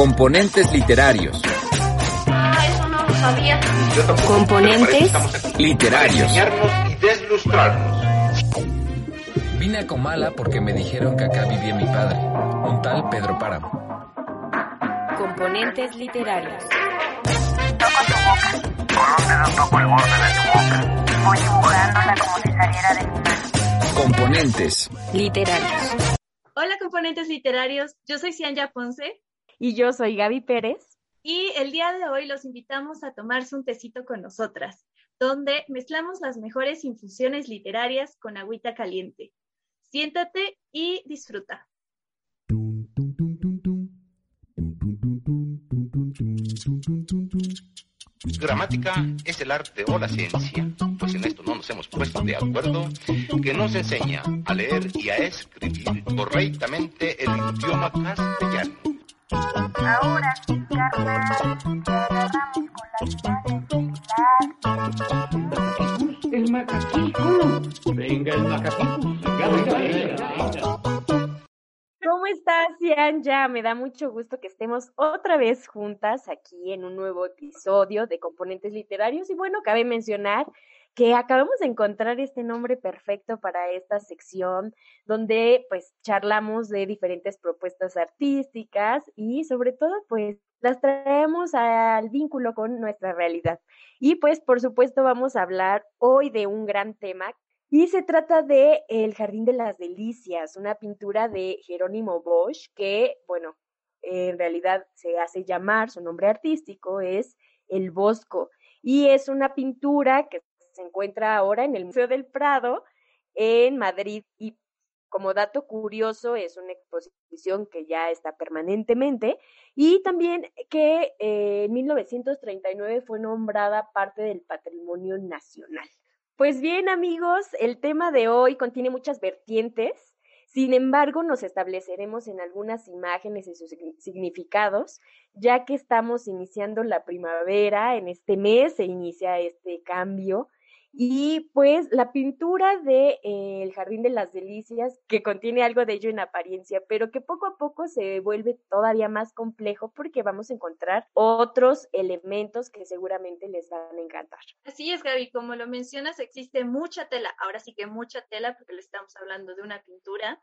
Componentes literarios. Ah, eso no lo sabía. Componentes literarios. y deslustrarnos. Vine a Comala porque me dijeron que acá vivía mi padre, un tal Pedro Páramo. Componentes literarios. Toco tu boca. Con un dedo toco el borde de tu boca. Voy dibujándola como si saliera de mi mano. Componentes. Literarios. Hola componentes literarios, yo soy Cianya Ponce Y yo soy Gaby Pérez. y el día de hoy los invitamos a tomarse un tecito con nosotras, donde mezclamos las mejores infusiones literarias con agüita caliente. Siéntate y disfruta. Gramática es el arte o la ciencia, pues en esto no nos hemos puesto de acuerdo, que nos enseña a leer y a escribir correctamente el idioma castellano. Ahora, carnal, te agarramos con las manos de El macaquito. Venga el macaquito. Venga, venga, venga. ¿Cómo estás, Ya Me da mucho gusto que estemos otra vez juntas aquí en un nuevo episodio de Componentes Literarios. Y bueno, cabe mencionar que acabamos de encontrar este nombre perfecto para esta sección donde pues charlamos de diferentes propuestas artísticas y sobre todo pues las traemos al vínculo con nuestra realidad. Y pues por supuesto vamos a hablar hoy de un gran tema y se trata de El Jardín de las Delicias, una pintura de Jerónimo Bosch que, bueno, en realidad se hace llamar, su nombre artístico es El Bosco y es una pintura que se encuentra ahora en el Museo del Prado en Madrid y como dato curioso es una exposición que ya está permanentemente y también que eh, en 1939 fue nombrada parte del patrimonio nacional. Pues bien amigos, el tema de hoy contiene muchas vertientes, sin embargo nos estableceremos en algunas imágenes y sus signi- significados, ya que estamos iniciando la primavera, en este mes se inicia este cambio y pues la pintura de eh, El Jardín de las Delicias, que contiene algo de ello en apariencia, pero que poco a poco se vuelve todavía más complejo porque vamos a encontrar otros elementos que seguramente les van a encantar. Así es, Gaby, como lo mencionas, existe mucha tela, ahora sí que mucha tela, porque le estamos hablando de una pintura,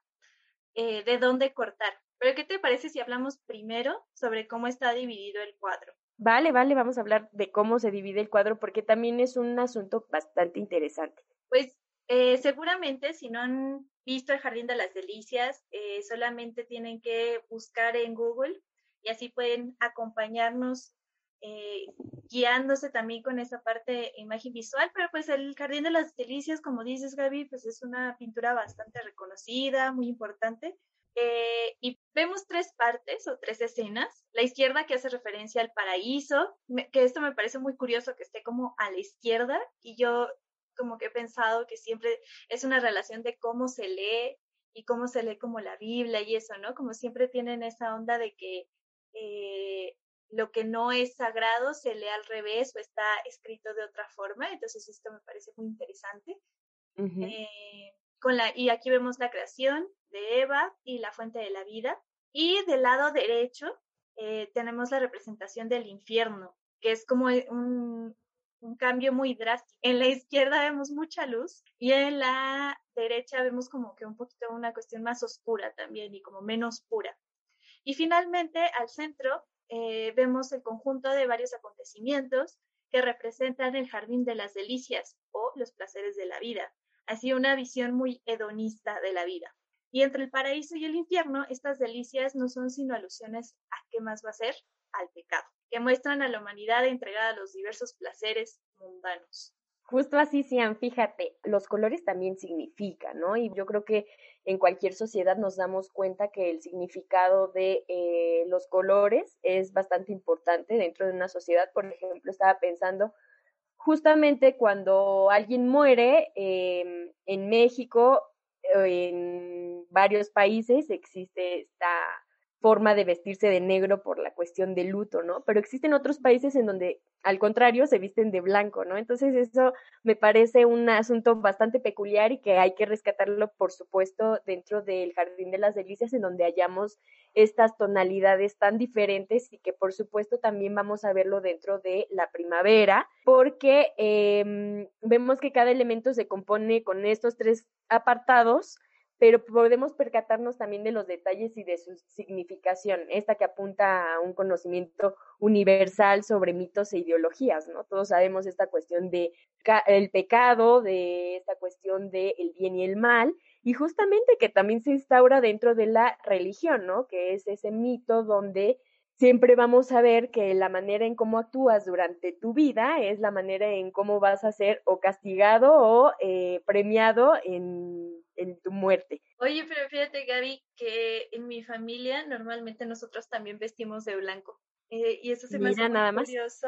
eh, de dónde cortar. Pero, ¿qué te parece si hablamos primero sobre cómo está dividido el cuadro? Vale, vale, vamos a hablar de cómo se divide el cuadro porque también es un asunto bastante interesante. Pues eh, seguramente si no han visto el Jardín de las Delicias, eh, solamente tienen que buscar en Google y así pueden acompañarnos eh, guiándose también con esa parte de imagen visual, pero pues el Jardín de las Delicias, como dices Gaby, pues es una pintura bastante reconocida, muy importante. Eh, y vemos tres partes o tres escenas. La izquierda que hace referencia al paraíso, me- que esto me parece muy curioso que esté como a la izquierda y yo como que he pensado que siempre es una relación de cómo se lee y cómo se lee como la Biblia y eso, ¿no? Como siempre tienen esa onda de que eh, lo que no es sagrado se lee al revés o está escrito de otra forma, entonces esto me parece muy interesante. Ujú. Eh, con la, y aquí vemos la creación de Eva y la fuente de la vida. Y del lado derecho eh, tenemos la representación del infierno, que es como un, un cambio muy drástico. En la izquierda vemos mucha luz y en la derecha vemos como que un poquito una cuestión más oscura también y como menos pura. Y finalmente al centro eh, vemos el conjunto de varios acontecimientos que representan el jardín de las delicias o los placeres de la vida, así una visión muy hedonista de la vida. Y entre el paraíso y el infierno, estas delicias no son sino alusiones a qué más va a ser, al pecado, que muestran a la humanidad entregada a los diversos placeres mundanos. Justo así, Cian, fíjate, los colores también significan, ¿no? Y yo creo que en cualquier sociedad nos damos cuenta que el significado de eh, los colores es bastante importante dentro de una sociedad. Por ejemplo, estaba pensando justamente cuando alguien muere eh, en México, en varios países existe esta forma de vestirse de negro por la cuestión del luto, ¿no? Pero existen otros países en donde, al contrario, se visten de blanco, ¿no? Entonces eso me parece un asunto bastante peculiar y que hay que rescatarlo, por supuesto, dentro del Jardín de las Delicias, en donde hallamos estas tonalidades tan diferentes y que, por supuesto, también vamos a verlo dentro de la primavera, porque eh, vemos que cada elemento se compone con estos tres apartados pero podemos percatarnos también de los detalles y de su significación, esta que apunta a un conocimiento universal sobre mitos e ideologías, ¿no? Todos sabemos esta cuestión de el pecado, de esta cuestión de el bien y el mal, y justamente que también se instaura dentro de la religión, ¿no? Que es ese mito donde siempre vamos a ver que la manera en cómo actúas durante tu vida es la manera en cómo vas a ser o castigado o eh, premiado en, en, tu muerte. Oye, pero fíjate, Gaby, que en mi familia normalmente nosotros también vestimos de blanco. Eh, y eso se me hace muy curioso.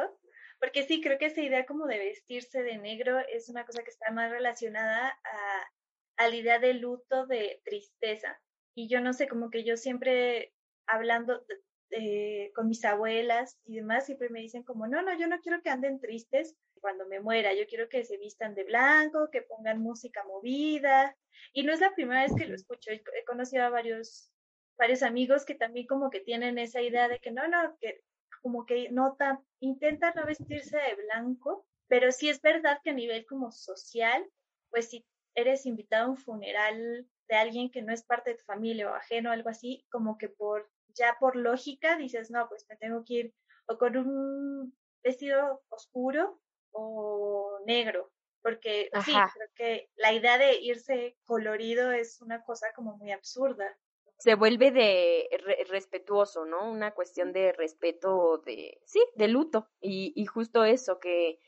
Porque sí, creo que esa idea como de vestirse de negro es una cosa que está más relacionada a, a la idea de luto, de tristeza. Y yo no sé, como que yo siempre hablando, eh, con mis abuelas y demás, siempre me dicen como, no, no, yo no quiero que anden tristes cuando me muera, yo quiero que se vistan de blanco, que pongan música movida. Y no es la primera vez que lo escucho, he conocido a varios, varios amigos que también como que tienen esa idea de que no, no, que como que no tan, intentan no vestirse de blanco, pero sí es verdad que a nivel como social, pues si eres invitado a un funeral de alguien que no es parte de tu familia o ajeno o algo así, como que por ya por lógica dices, no, pues me tengo que ir o con un vestido oscuro o negro, porque sí, creo que la idea de irse colorido es una cosa como muy absurda. Se vuelve de respetuoso, ¿no? Una cuestión de respeto, de, sí, de luto. Y, y justo eso que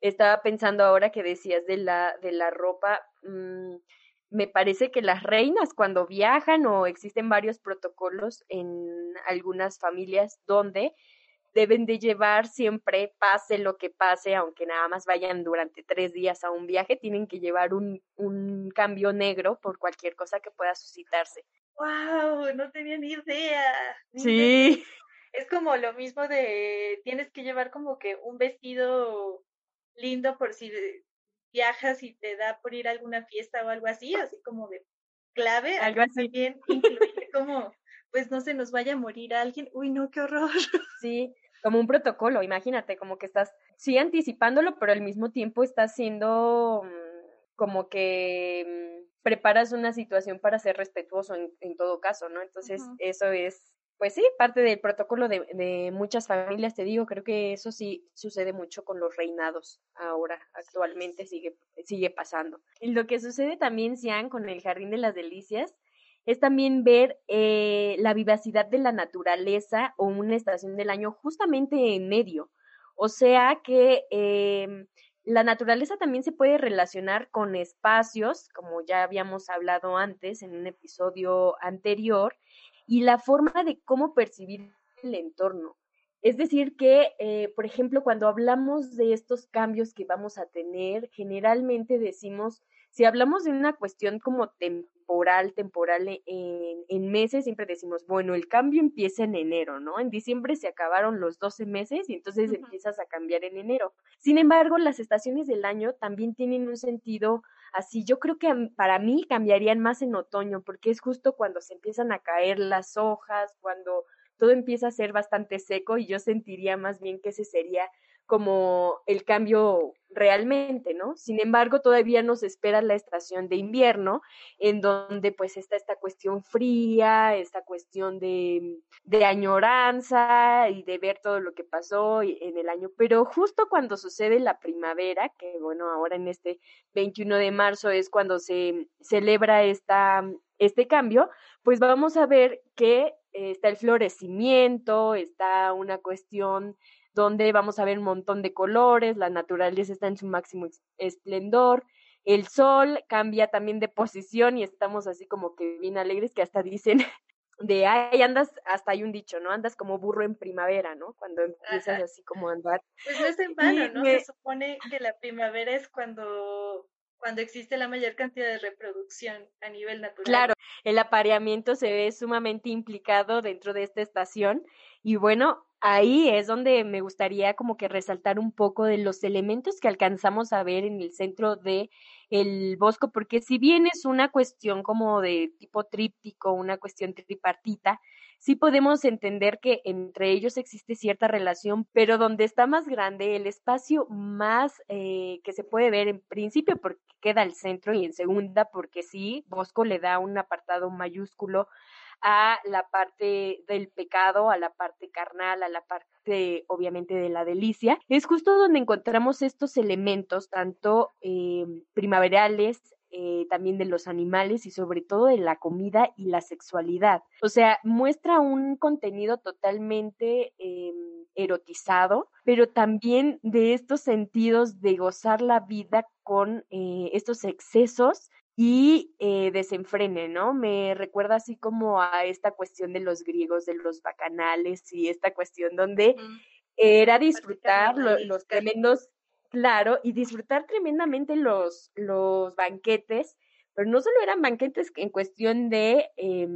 estaba pensando ahora que decías de la, de la ropa, mmm, me parece que las reinas cuando viajan o existen varios protocolos en algunas familias donde deben de llevar siempre, pase lo que pase, aunque nada más vayan durante tres días a un viaje, tienen que llevar un, un cambio negro por cualquier cosa que pueda suscitarse. ¡Wow! No tenía ni idea. sí. Es como lo mismo de tienes que llevar como que un vestido lindo por si viajas y te da por ir a alguna fiesta o algo así, así como de clave, algo así. También incluye como, pues no se nos vaya a morir alguien, uy, no, qué horror. Sí, como un protocolo, imagínate, como que estás, sí, anticipándolo, pero al mismo tiempo estás siendo mm, como que mm, preparas una situación para ser respetuoso en, en todo caso, ¿no? Entonces, eso es pues sí, parte del protocolo de, de, muchas familias, te digo, creo que eso sí sucede mucho con los reinados ahora, actualmente sigue, sigue pasando. Y lo que sucede también, Sian, con el Jardín de las Delicias, es también ver eh, la vivacidad de la naturaleza o una estación del año justamente en medio. O sea que eh, la naturaleza también se puede relacionar con espacios, como ya habíamos hablado antes en un episodio anterior, y la forma de cómo percibir el entorno. Es decir, que, eh, por ejemplo, cuando hablamos de estos cambios que vamos a tener, generalmente decimos, si hablamos de una cuestión como temporal, temporal en, en, meses, siempre decimos, bueno, el cambio empieza en enero, ¿no? En diciembre se acabaron los 12 meses y entonces empiezas a cambiar en enero. Sin embargo, las estaciones del año también tienen un sentido así. Yo creo que para mí cambiarían más en otoño, porque es justo cuando se empiezan a caer las hojas, cuando todo empieza a ser bastante seco y yo sentiría más bien que ese sería como el cambio realmente, ¿no? Sin embargo, todavía nos espera la estación de invierno, en donde pues está esta cuestión fría, esta cuestión de, añoranza y de ver todo lo que pasó en el año. Pero justo cuando sucede la primavera, que bueno, ahora en este 21 de marzo es cuando se celebra esta, este cambio, pues vamos a ver que está el florecimiento, está una cuestión donde vamos a ver un montón de colores, la naturaleza está en su máximo esplendor, el sol cambia también de posición y estamos así como que bien alegres que hasta dicen de ay andas hasta hay un dicho no andas como burro en primavera no cuando empiezas así como a andar. Pues no es en vano no se supone que la primavera es cuando cuando existe la mayor cantidad de reproducción a nivel natural. Claro, el apareamiento se ve sumamente implicado dentro de esta estación y bueno, ahí es donde me gustaría como que resaltar un poco de los elementos que alcanzamos a ver en el centro de el bosco, porque si bien es una cuestión como de tipo tríptico, una cuestión tripartita, sí podemos entender que entre ellos existe cierta relación, pero donde está más grande, el espacio más eh, que se puede ver en principio porque queda al centro y en segunda porque sí, Bosco le da un apartado mayúsculo a la parte del pecado, a la parte carnal, a la parte obviamente de la delicia, es justo donde encontramos estos elementos, tanto eh, primaverales, eh, también de los animales y sobre todo de la comida y la sexualidad. O sea, muestra un contenido totalmente eh, erotizado, pero también de estos sentidos de gozar la vida con eh, estos excesos y eh, desenfrene, ¿no? Me recuerda así como a esta cuestión de los griegos, de los bacanales y esta cuestión donde era disfrutar los tremendos Claro, y disfrutar tremendamente los, los banquetes, pero no solo eran banquetes en cuestión de, eh,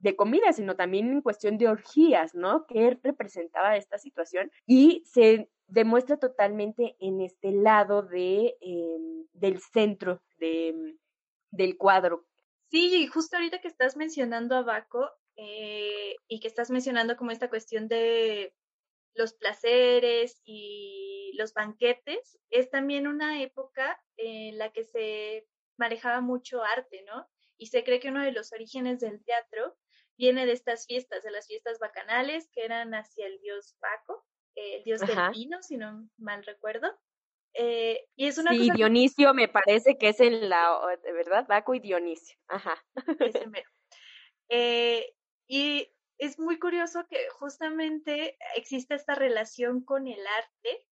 de comida, sino también en cuestión de orgías, ¿no? Que representaba esta situación y se demuestra totalmente en este lado de, eh, del centro de, del cuadro. Sí, justo ahorita que estás mencionando a Baco eh, y que estás mencionando como esta cuestión de los placeres y los banquetes, es también una época en la que se manejaba mucho arte, ¿no? Y se cree que uno de los orígenes del teatro viene de estas fiestas, de las fiestas bacanales, que eran hacia el dios Baco, el dios del vino, si no mal recuerdo. Eh, y es una sí, Dionisio me parece que es en la, verdad, Baco y Dionisio. Ajá. Eh, y es muy curioso que justamente existe esta relación con el arte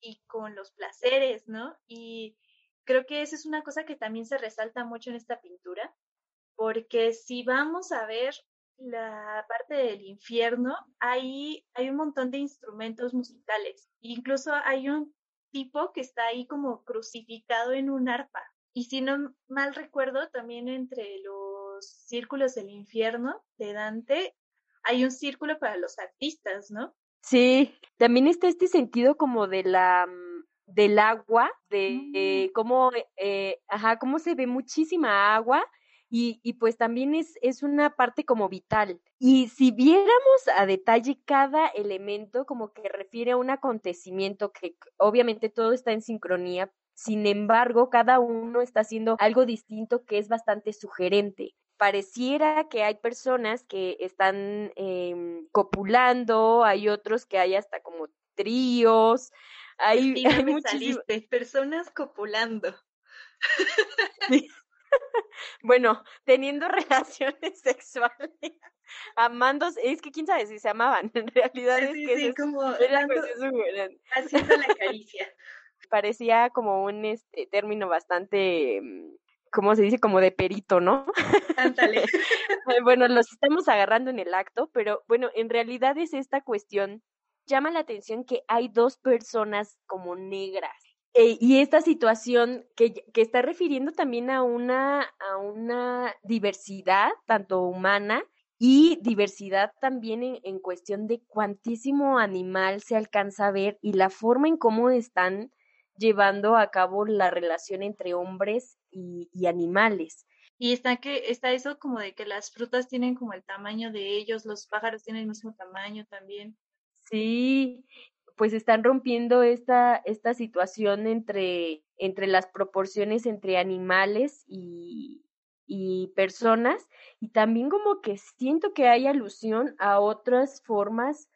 y con los placeres, ¿no? Y creo que esa es una cosa que también se resalta mucho en esta pintura, porque si vamos a ver la parte del infierno, ahí hay un montón de instrumentos musicales. Incluso hay un tipo que está ahí como crucificado en un arpa. Y si no mal recuerdo, también entre los círculos del infierno de Dante hay un círculo para los artistas, ¿no? Sí, también está este sentido como de la mm, del agua, de mm. cómo, eh, ajá, cómo se ve muchísima agua y, y pues también es, es una parte como vital. Y si viéramos a detalle cada elemento como que refiere a un acontecimiento que obviamente todo está en sincronía, sin embargo, cada uno está haciendo algo distinto que es bastante sugerente pareciera que hay personas que están eh, copulando, hay otros que hay hasta como tríos, hay, hay muchísimas personas copulando. Bueno, teniendo relaciones sexuales, amándose, es que quién sabe si se amaban, en realidad es que sí, como haciendo la caricia. Parecía como un este término bastante mm, ¿cómo se dice? Como de perito, ¿no? Ándale. bueno, los estamos agarrando en el acto, pero bueno, en realidad es esta cuestión. Llama la atención que hay dos personas como negras. E, y esta situación que, que está refiriendo también a una, a una diversidad, tanto humana, y diversidad también en, en cuestión de cuantísimo animal se alcanza a ver y la forma en cómo están llevando a cabo la relación entre hombres y, y animales. Y está que está eso como de que las frutas tienen como el tamaño de ellos, los pájaros tienen el mismo tamaño también. Sí, pues están rompiendo esta, esta situación entre, entre las proporciones entre animales y, y personas, y también como que siento que hay alusión a otras formas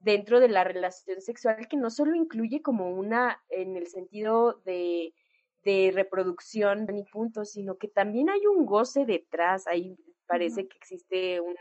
dentro de la relación sexual que no solo incluye como una en el sentido de, de reproducción ni punto, sino que también hay un goce detrás, ahí parece que existe una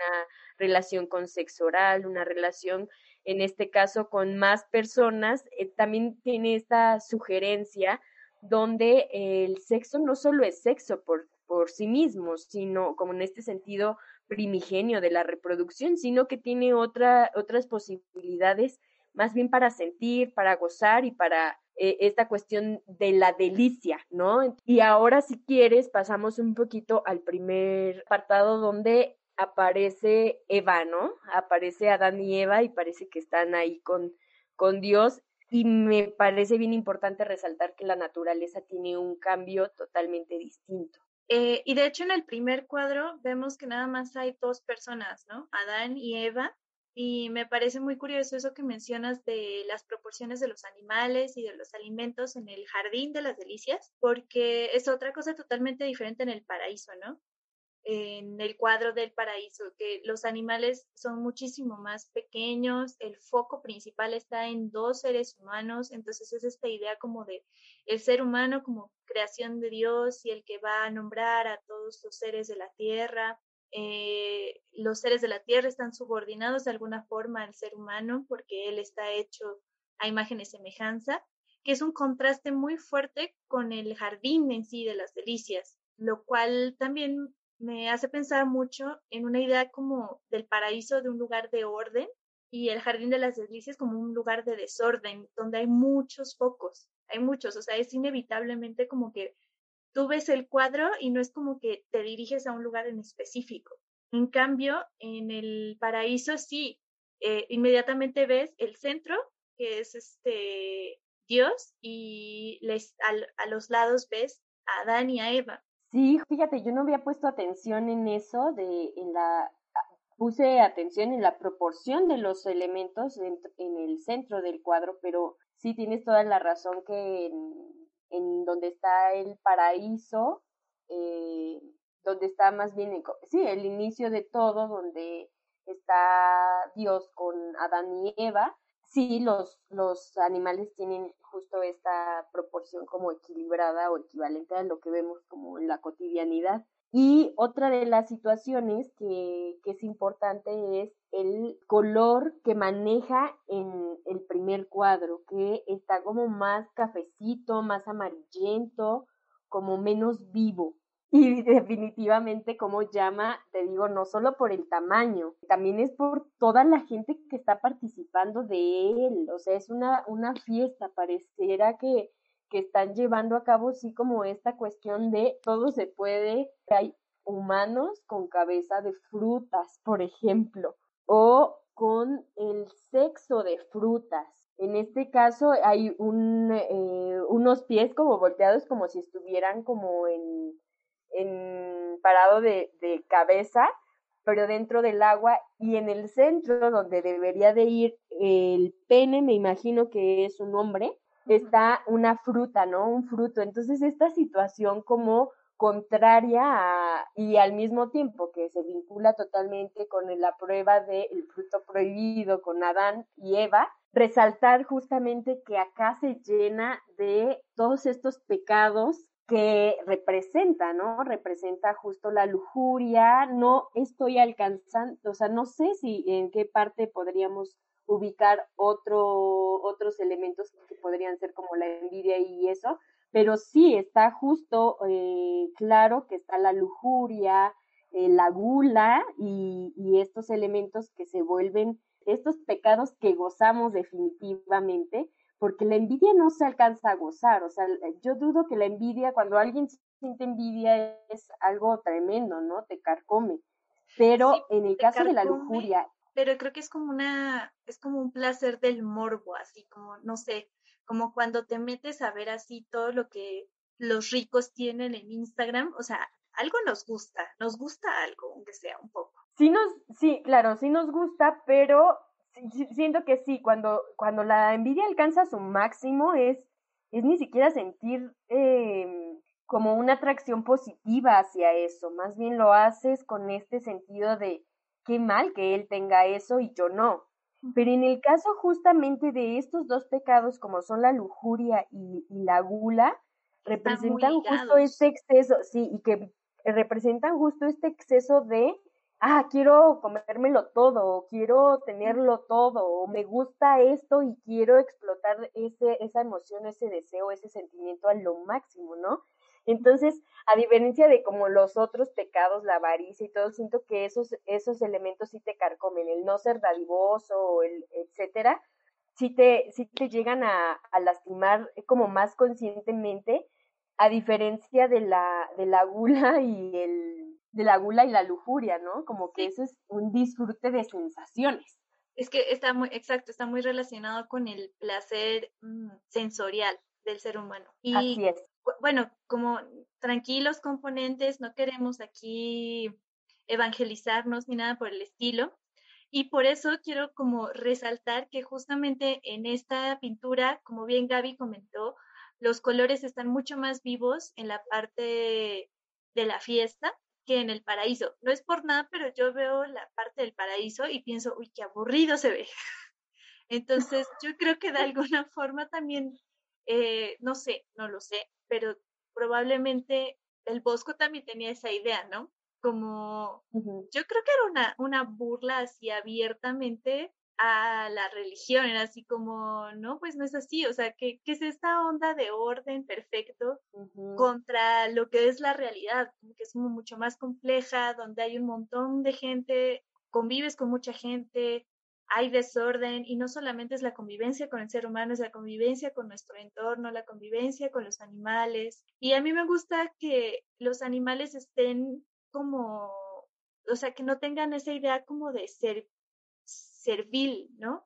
relación con sexo oral, una relación en este caso con más personas, eh, también tiene esta sugerencia donde el sexo no solo es sexo por, por sí mismo, sino como en este sentido primigenio de la reproducción, sino que tiene otra, otras posibilidades más bien para sentir, para gozar y para eh, esta cuestión de la delicia, ¿no? Y ahora si quieres pasamos un poquito al primer apartado donde aparece Eva, ¿no? Aparece Adán y Eva y parece que están ahí con, con Dios y me parece bien importante resaltar que la naturaleza tiene un cambio totalmente distinto. Eh, y de hecho en el primer cuadro vemos que nada más hay dos personas, ¿no? Adán y Eva. Y me parece muy curioso eso que mencionas de las proporciones de los animales y de los alimentos en el jardín de las delicias, porque es otra cosa totalmente diferente en el paraíso, ¿no? En el cuadro del paraíso, que los animales son muchísimo más pequeños, el foco principal está en dos seres humanos, entonces es esta idea como de el ser humano como creación de Dios y el que va a nombrar a todos los seres de la tierra. Eh, los seres de la tierra están subordinados de alguna forma al ser humano porque él está hecho a imagen y semejanza, que es un contraste muy fuerte con el jardín en sí de las delicias, lo cual también me hace pensar mucho en una idea como del paraíso de un lugar de orden y el jardín de las delicias como un lugar de desorden, donde hay muchos focos, hay muchos, o sea, es inevitablemente como que tú ves el cuadro y no es como que te diriges a un lugar en específico. En cambio, en el paraíso sí, eh, inmediatamente ves el centro, que es este Dios, y les, a, a los lados ves a Adán y a Eva. Sí, fíjate, yo no había puesto atención en eso, de, en la, puse atención en la proporción de los elementos en, el centro del cuadro, pero sí tienes toda la razón que en, donde está el paraíso, eh, donde está más bien, sí, el inicio de todo, donde está Dios con Adán y Eva, sí, los, los animales tienen justo esta proporción como equilibrada o equivalente a lo que vemos como en la cotidianidad. Y otra de las situaciones que, que es importante es el color que maneja en el primer cuadro, que está como más cafecito, más amarillento, como menos vivo. Y definitivamente como llama, te digo, no solo por el tamaño, también es por toda la gente que está participando de él. O sea, es una, una fiesta, pareciera que, que están llevando a cabo sí como esta cuestión de todo se puede. Hay humanos con cabeza de frutas, por ejemplo, o con el sexo de frutas. En este caso hay un, eh, unos pies como volteados como si estuvieran como en en parado de, de cabeza, pero dentro del agua y en el centro donde debería de ir el pene, me imagino que es un hombre, está una fruta, ¿no? Un fruto. Entonces esta situación como contraria a, y al mismo tiempo que se vincula totalmente con la prueba del fruto prohibido con Adán y Eva, resaltar justamente que acá se llena de todos estos pecados que representa, ¿no? Representa justo la lujuria, no estoy alcanzando, o sea, no sé si en qué parte podríamos ubicar otro, otros elementos que podrían ser como la envidia y eso, pero sí está justo eh, claro que está la lujuria, eh, la gula y, y estos elementos que se vuelven estos pecados que gozamos definitivamente, porque la envidia no se alcanza a gozar, o sea, yo dudo que la envidia, cuando alguien siente envidia es algo tremendo, ¿no? Te carcome. Pero en el caso de la lujuria. Pero creo que es como una, es como un placer del morbo, así como, no sé, como cuando te metes a ver así todo lo que los ricos tienen en Instagram, o sea, algo nos gusta, nos gusta algo, aunque sea un poco. Sí nos, sí, claro, sí nos gusta, pero siento que sí, cuando, cuando la envidia alcanza su máximo es, es ni siquiera sentir eh, como una atracción positiva hacia eso, más bien lo haces con este sentido de qué mal que él tenga eso y yo no. Pero en el caso justamente de estos dos pecados, como son la lujuria y, y la gula, representan justo este exceso, sí, y que representan justo este exceso de ah, quiero comérmelo todo, o quiero tenerlo todo, o me gusta esto y quiero explotar ese, esa emoción, ese deseo, ese sentimiento a lo máximo, ¿no? Entonces, a diferencia de como los otros pecados, la avaricia y todo, siento que esos, esos elementos sí te carcomen, el no ser dadivoso, el etcétera, sí te, sí te llegan a, a lastimar como más conscientemente, a diferencia de la, de la gula y el, de la gula y la lujuria, ¿no? Como que eso es un disfrute de sensaciones. Es que está muy, exacto, está muy relacionado con el placer mm, sensorial del ser humano. Y Así es. bueno, como tranquilos componentes, no queremos aquí evangelizarnos ni nada por el estilo. Y por eso quiero como resaltar que justamente en esta pintura, como bien Gaby comentó, los colores están mucho más vivos en la parte de la fiesta que en el paraíso. No es por nada, pero yo veo la parte del paraíso y pienso, uy, qué aburrido se ve. Entonces, yo creo que de alguna forma también, eh, no sé, no lo sé, pero probablemente el Bosco también tenía esa idea, ¿no? Como, yo creo que era una, una burla así abiertamente a la religión, era así como, no, pues no es así, o sea, ¿qué, qué es esta onda de orden perfecto contra lo que es la realidad, que es mucho más compleja, donde hay un montón de gente, convives con mucha gente, hay desorden y no solamente es la convivencia con el ser humano, es la convivencia con nuestro entorno, la convivencia con los animales. Y a mí me gusta que los animales estén como, o sea, que no tengan esa idea como de ser servil, ¿no?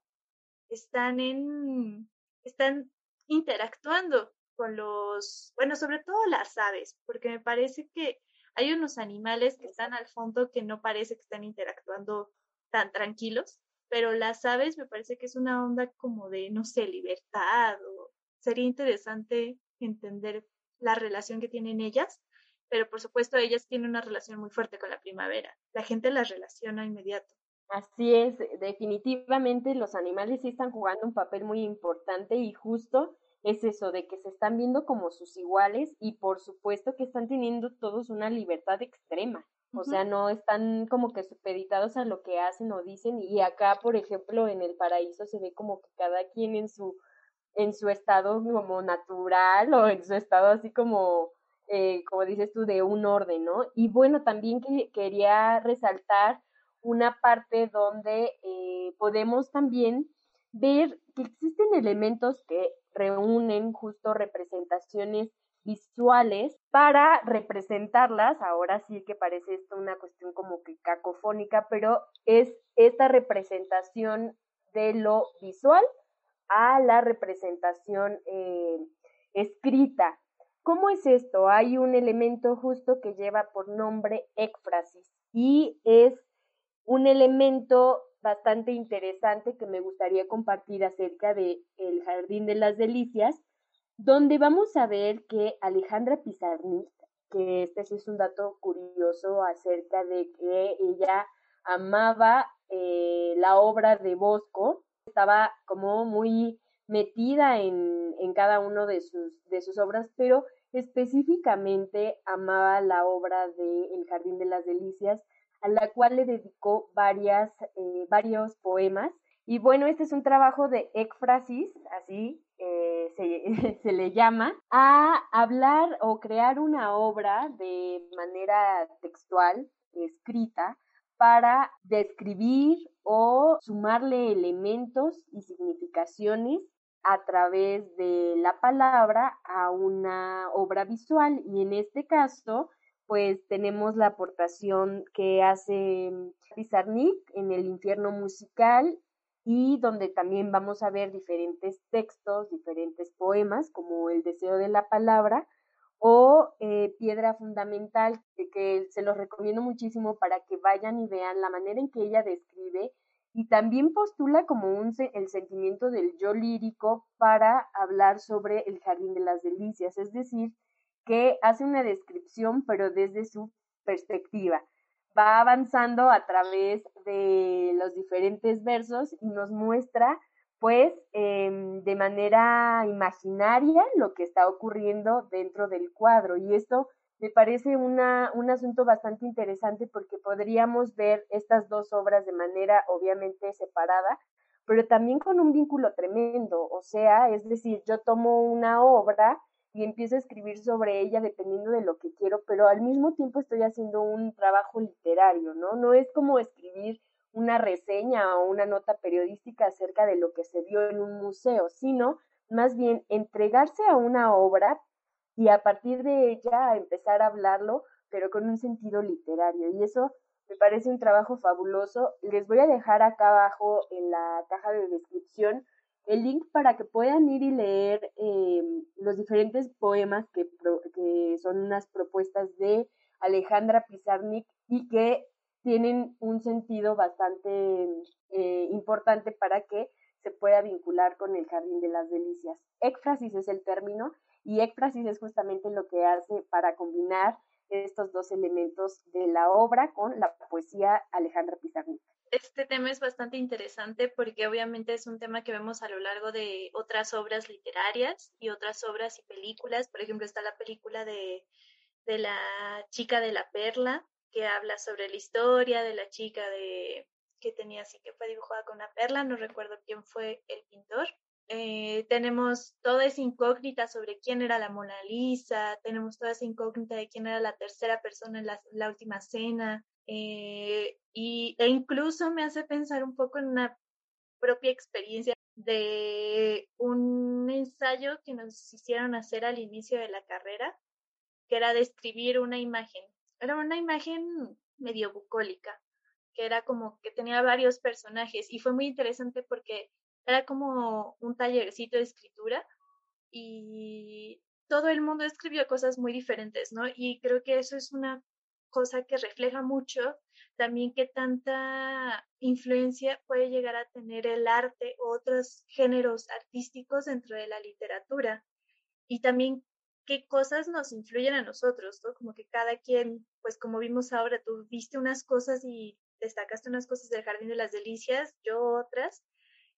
Están en, están interactuando con los, bueno, sobre todo las aves, porque me parece que hay unos animales que están al fondo que no parece que están interactuando tan tranquilos, pero las aves me parece que es una onda como de, no sé, libertad, o sería interesante entender la relación que tienen ellas, pero por supuesto ellas tienen una relación muy fuerte con la primavera. La gente las relaciona inmediato. Así es, definitivamente los animales sí están jugando un papel muy importante y justo es eso, de que se están viendo como sus iguales y por supuesto que están teniendo todos una libertad extrema. O sea, no están como que supeditados a lo que hacen o dicen y acá, por ejemplo, en el paraíso se ve como que cada quien en su en su estado como natural o en su estado así como eh, como dices tú de un orden, ¿no? Y bueno, también que, quería resaltar una parte donde eh, podemos también ver que existen elementos que reúnen justo representaciones visuales para representarlas. Ahora sí que parece esto una cuestión como que cacofónica, pero es esta representación de lo visual a la representación eh, escrita. ¿Cómo es esto? Hay un elemento justo que lleva por nombre éfrasis y es un elemento bastante interesante que me gustaría compartir acerca de El Jardín de las Delicias, donde vamos a ver que Alejandra Pizarnik, que este sí es un dato curioso acerca de que ella amaba eh, la obra de Bosco, estaba como muy metida en, en cada uno de sus, de sus obras, pero específicamente amaba la obra de El Jardín de las Delicias, a la cual le dedicó varias, eh, varios poemas. Y bueno, este es un trabajo de éfrasis, así eh, se, se, le llama, a hablar o crear una obra de manera textual, escrita, para describir o sumarle elementos y significaciones a través de la palabra a una obra visual. Y en este caso, pues tenemos la aportación que hace Pizarnik en el infierno musical y donde también vamos a ver diferentes textos, diferentes poemas como El deseo de la palabra o eh, Piedra Fundamental, que, que se los recomiendo muchísimo para que vayan y vean la manera en que ella describe y también postula como un, el sentimiento del yo lírico para hablar sobre el jardín de las delicias, es decir, que hace una descripción, pero desde su perspectiva. Va avanzando a través de los diferentes versos y nos muestra, pues, eh, de manera imaginaria lo que está ocurriendo dentro del cuadro. Y esto me parece una, un asunto bastante interesante porque podríamos ver estas dos obras de manera obviamente separada, pero también con un vínculo tremendo. O sea, es decir, yo tomo una obra y empiezo a escribir sobre ella dependiendo de lo que quiero, pero al mismo tiempo estoy haciendo un trabajo literario, ¿no? No es como escribir una reseña o una nota periodística acerca de lo que se vio en un museo, sino más bien entregarse a una obra y a partir de ella empezar a hablarlo, pero con un sentido literario. Y eso me parece un trabajo fabuloso. Les voy a dejar acá abajo en la caja de descripción el link para que puedan ir y leer eh, los diferentes poemas que, que son unas propuestas de Alejandra Pizarnik y que tienen un sentido bastante eh, importante para que se pueda vincular con el Jardín de las Delicias. Éxfrasis es el término y éxfrasis es justamente lo que hace para combinar estos dos elementos de la obra con la poesía Alejandra Pizarnik. Este tema es bastante interesante porque obviamente es un tema que vemos a lo largo de otras obras literarias y otras obras y películas. Por ejemplo, está la película de, de la chica de la perla, que habla sobre la historia de la chica de que tenía así que fue dibujada con una perla, no recuerdo quién fue el pintor, eh, tenemos toda esa incógnita sobre quién era la Mona Lisa, tenemos toda esa incógnita de quién era la tercera persona en la, última cena, eh, y, e incluso me hace pensar un poco en una propia experiencia de un ensayo que nos hicieron hacer al inicio de la carrera, que era describir una imagen. Era una imagen medio bucólica, que era como que tenía varios personajes y fue muy interesante porque era como un tallercito de escritura y todo el mundo escribió cosas muy diferentes, ¿no? Y creo que eso es una cosa que refleja mucho también qué tanta influencia puede llegar a tener el arte u otros géneros artísticos dentro de la literatura y también qué cosas nos influyen a nosotros, ¿no? Como que cada quien, pues como vimos ahora, tú viste unas cosas y destacaste unas cosas del Jardín de las Delicias, yo otras,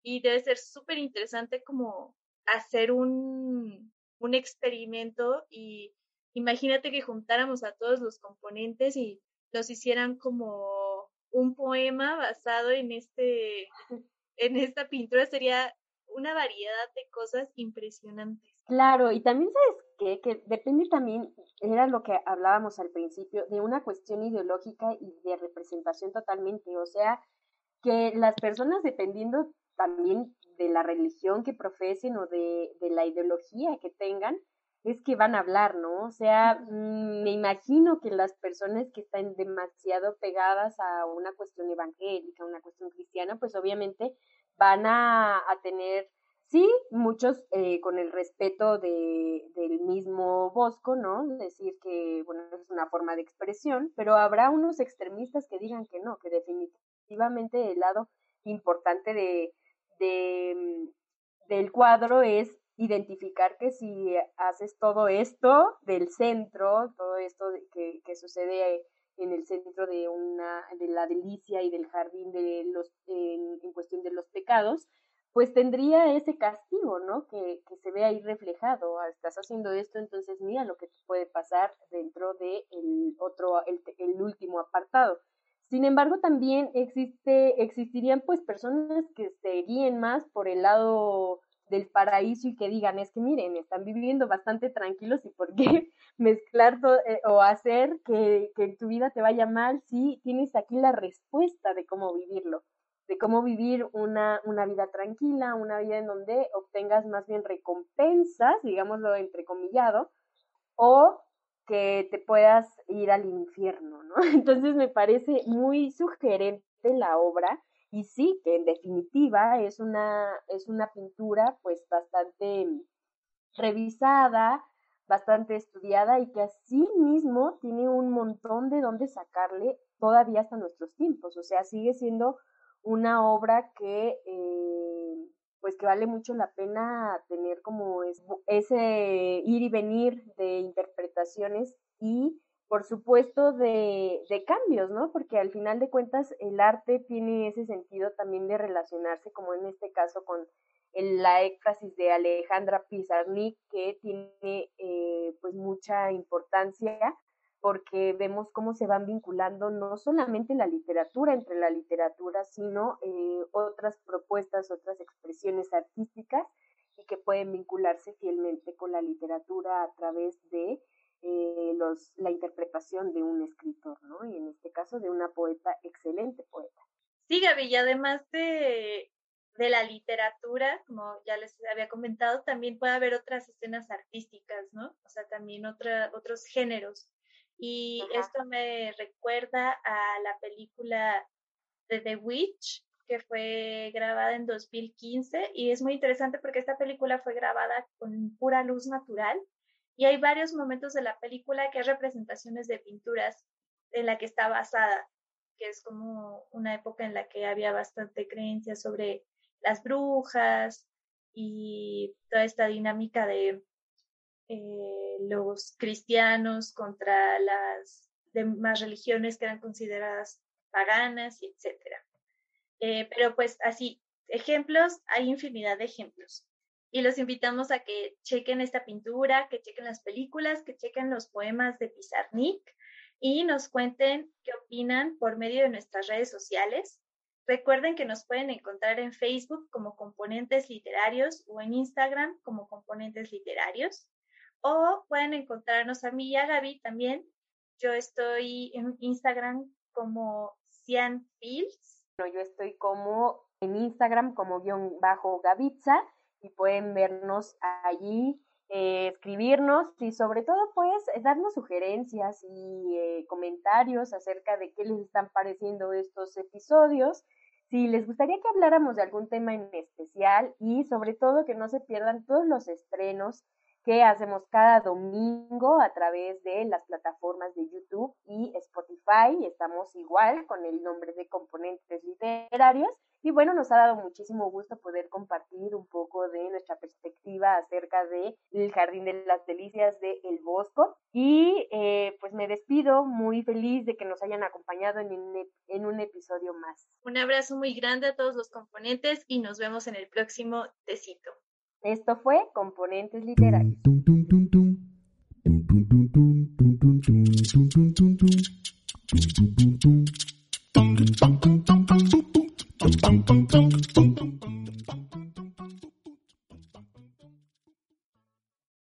y debe ser súper interesante como hacer un, un experimento y imagínate que juntáramos a todos los componentes y los hicieran como un poema basado en este en esta pintura sería una variedad de cosas impresionantes. Claro, y también sabes qué? que depende también, era lo que hablábamos al principio, de una cuestión ideológica y de representación totalmente, o sea, que las personas dependiendo también de la religión que profesen o de, de la ideología que tengan, es que van a hablar, ¿no? O sea, mm, me imagino que las personas que están demasiado pegadas a una cuestión evangélica, una cuestión cristiana, pues obviamente van a, a tener, sí, muchos eh, con el respeto de, del mismo Bosco, ¿no? Decir que, bueno, es una forma de expresión, pero habrá unos extremistas que digan que no, que definitivamente el lado importante de, de, del cuadro es identificar que si haces todo esto del centro, todo esto que, que sucede en el centro de una de la delicia y del jardín de los en, cuestión de los pecados, pues tendría ese castigo, ¿no? Que, que se ve ahí reflejado. Ah, estás haciendo esto, entonces mira lo que puede pasar dentro de el otro, el, el último apartado. Sin embargo, también existe, existirían pues personas que se guíen más por el lado del paraíso y que digan, es que miren, están viviendo bastante tranquilos y por qué mezclar eh, o hacer que, que tu vida te vaya mal si tienes aquí la respuesta de cómo vivirlo, de cómo vivir una, una vida tranquila, una vida en donde obtengas más bien recompensas, digámoslo entrecomillado, o que te puedas ir al infierno, ¿no? Entonces me parece muy sugerente la obra y sí, que en definitiva es una, es una pintura pues bastante revisada, bastante estudiada y que así mismo tiene un montón de dónde sacarle todavía hasta nuestros tiempos. O sea, sigue siendo una obra que eh, pues que vale mucho la pena tener como ese ir y venir de interpretaciones y por supuesto de, de, cambios, ¿no? Porque al final de cuentas el arte tiene ese sentido también de relacionarse, como en este caso con el, la éxtasis de Alejandra Pizarnik, que tiene eh, pues mucha importancia porque vemos cómo se van vinculando no solamente la literatura entre la literatura, sino eh, otras propuestas, otras expresiones artísticas y que pueden vincularse fielmente con la literatura a través de eh, los, la interpretación de un escritor, ¿no? Y en este caso de una poeta, excelente poeta. Sí, Gaby, y además de, de la literatura, como ya les había comentado, también puede haber otras escenas artísticas, ¿no? O sea, también otra, otros géneros. Y esto me recuerda a la película de The Witch, que fue grabada en 2015 y es muy interesante porque esta película fue grabada con pura luz natural y hay varios momentos de la película que hay representaciones de pinturas en la que está basada, que es como una época en la que había bastante creencia sobre las brujas y toda esta dinámica de eh, los cristianos contra las demás religiones que eran consideradas paganas, etcétera. Eh, pero pues así, ejemplos, hay infinidad de ejemplos. Y los invitamos a que chequen esta pintura, que chequen las películas, que chequen los poemas de Pizarnik y nos cuenten qué opinan por medio de nuestras redes sociales. Recuerden que nos pueden encontrar en Facebook como Componentes Literarios o en Instagram como Componentes Literarios. O pueden encontrarnos a mí y a Gaby también. Yo estoy en Instagram como Cian yo estoy como en Instagram como guion bajo Gavitza y pueden vernos allí, eh, escribirnos y sobre todo pues darnos sugerencias y eh, comentarios acerca de qué les están pareciendo estos episodios. Si les gustaría que habláramos de algún tema en especial y sobre todo que no se pierdan todos los estrenos que hacemos cada domingo a través de las plataformas de YouTube y Spotify. Estamos igual con el nombre de Componentes Literarios. Y bueno, nos ha dado muchísimo gusto poder compartir un poco de nuestra perspectiva acerca del el Jardín de las Delicias de El Bosco. Y eh, pues me despido muy feliz de que nos hayan acompañado en un, en un episodio más. Un abrazo muy grande a todos los componentes y nos vemos en el próximo tecito. Esto fue Componentes Literarios.